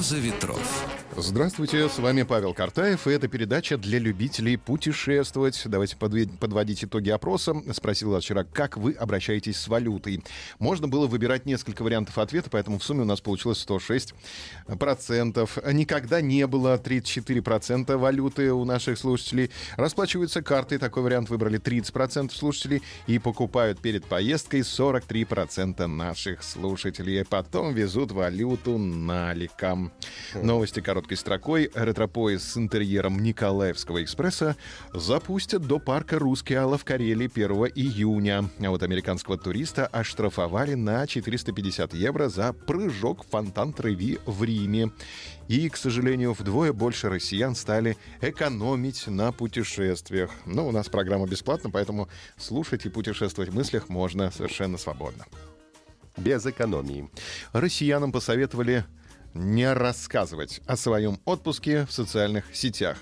Роза ветров. Здравствуйте, с вами Павел Картаев, и это передача для любителей путешествовать. Давайте подводить итоги опроса. Спросил вчера, как вы обращаетесь с валютой. Можно было выбирать несколько вариантов ответа, поэтому в сумме у нас получилось 106 процентов. Никогда не было 34 процента валюты у наших слушателей. Расплачиваются картой, такой вариант выбрали 30 процентов слушателей, и покупают перед поездкой 43 процента наших слушателей. Потом везут валюту наликом. Новости короткой строкой ретропоезд с интерьером Николаевского экспресса запустят до парка «Русский Алла» в Карелии 1 июня. А вот американского туриста оштрафовали на 450 евро за прыжок в фонтан Треви в Риме. И, к сожалению, вдвое больше россиян стали экономить на путешествиях. Но у нас программа бесплатна, поэтому слушать и путешествовать в мыслях можно совершенно свободно. Без экономии. Россиянам посоветовали не рассказывать о своем отпуске в социальных сетях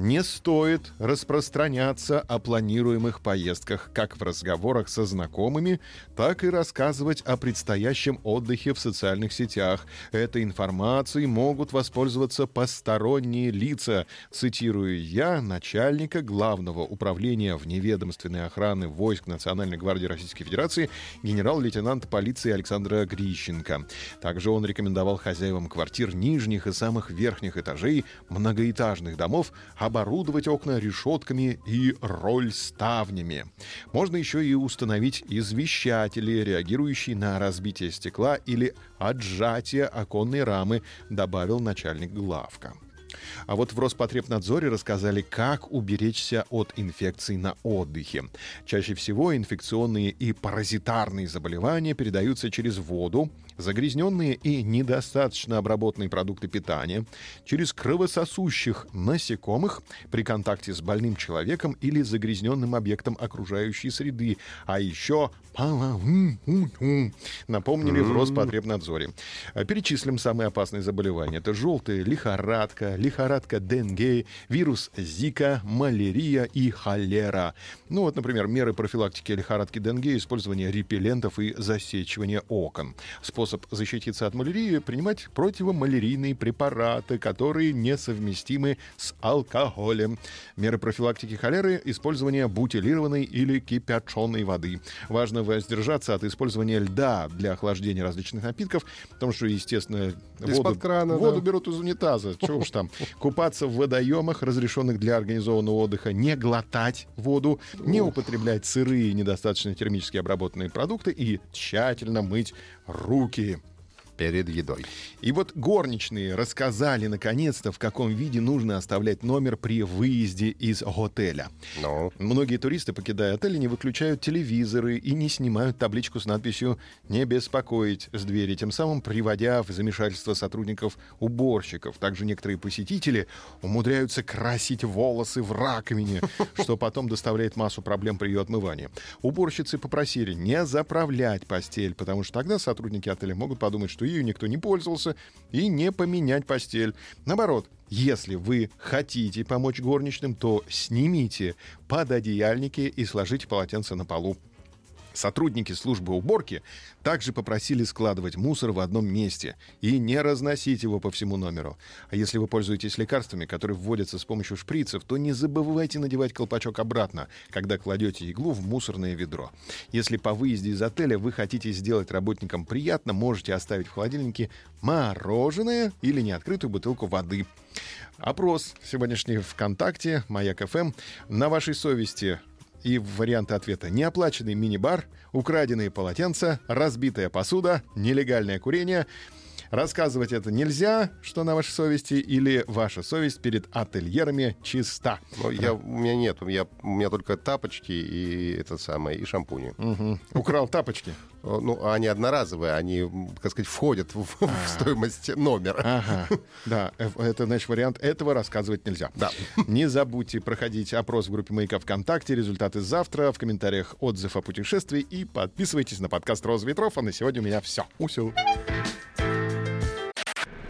не стоит распространяться о планируемых поездках как в разговорах со знакомыми, так и рассказывать о предстоящем отдыхе в социальных сетях. Этой информацией могут воспользоваться посторонние лица, цитирую я, начальника Главного управления вневедомственной охраны войск Национальной гвардии Российской Федерации генерал-лейтенант полиции Александра Грищенко. Также он рекомендовал хозяевам квартир нижних и самых верхних этажей многоэтажных домов оборудовать окна решетками и роль-ставнями. Можно еще и установить извещатели, реагирующие на разбитие стекла или отжатие оконной рамы, добавил начальник главка. А вот в Роспотребнадзоре рассказали, как уберечься от инфекций на отдыхе. Чаще всего инфекционные и паразитарные заболевания передаются через воду, загрязненные и недостаточно обработанные продукты питания, через кровососущих насекомых при контакте с больным человеком или загрязненным объектом окружающей среды, а еще напомнили в Роспотребнадзоре. Перечислим самые опасные заболевания. Это желтая лихорадка, лихорадка Денге, вирус Зика, малярия и холера. Ну вот, например, меры профилактики лихорадки Денге, использование репеллентов и засечивание окон. Способ защититься от малярии — принимать противомалярийные препараты, которые несовместимы с алкоголем. Меры профилактики холеры — использование бутилированной или кипяченой воды. Важно воздержаться от использования льда для охлаждения различных напитков, потому что, естественно, воду, крана, воду да. берут из унитаза. Чего уж там. Купаться в водоемах, разрешенных для организованного отдыха, не глотать воду, не употреблять сырые, недостаточно термически обработанные продукты и тщательно мыть руки перед едой. И вот горничные рассказали наконец-то, в каком виде нужно оставлять номер при выезде из отеля. No. Многие туристы, покидая отель, не выключают телевизоры и не снимают табличку с надписью «Не беспокоить» с двери, тем самым приводя в замешательство сотрудников уборщиков. Также некоторые посетители умудряются красить волосы в раковине, что потом доставляет массу проблем при ее отмывании. Уборщицы попросили не заправлять постель, потому что тогда сотрудники отеля могут подумать, что ею никто не пользовался, и не поменять постель. Наоборот, если вы хотите помочь горничным, то снимите пододеяльники и сложите полотенце на полу. Сотрудники службы уборки также попросили складывать мусор в одном месте и не разносить его по всему номеру. А если вы пользуетесь лекарствами, которые вводятся с помощью шприцев, то не забывайте надевать колпачок обратно, когда кладете иглу в мусорное ведро. Если по выезде из отеля вы хотите сделать работникам приятно, можете оставить в холодильнике мороженое или неоткрытую бутылку воды. Опрос сегодняшний ВКонтакте, Маяк ФМ. На вашей совести и варианты ответа. Неоплаченный мини-бар, украденные полотенца, разбитая посуда, нелегальное курение. Рассказывать это нельзя, что на вашей совести, или ваша совесть перед ательерами чиста. Ну, я, у меня нет, у меня, у меня только тапочки и это самое, и шампуни. Угу. Украл тапочки? Ну, они одноразовые, они, так сказать, входят в, в стоимость номера. Ага, да, э, это, значит, вариант этого рассказывать нельзя. Да. Не забудьте проходить опрос в группе «Маяка ВКонтакте». Результаты завтра. В комментариях отзыв о путешествии. И подписывайтесь на подкаст «Роза ветров». А на сегодня у меня все. Усю.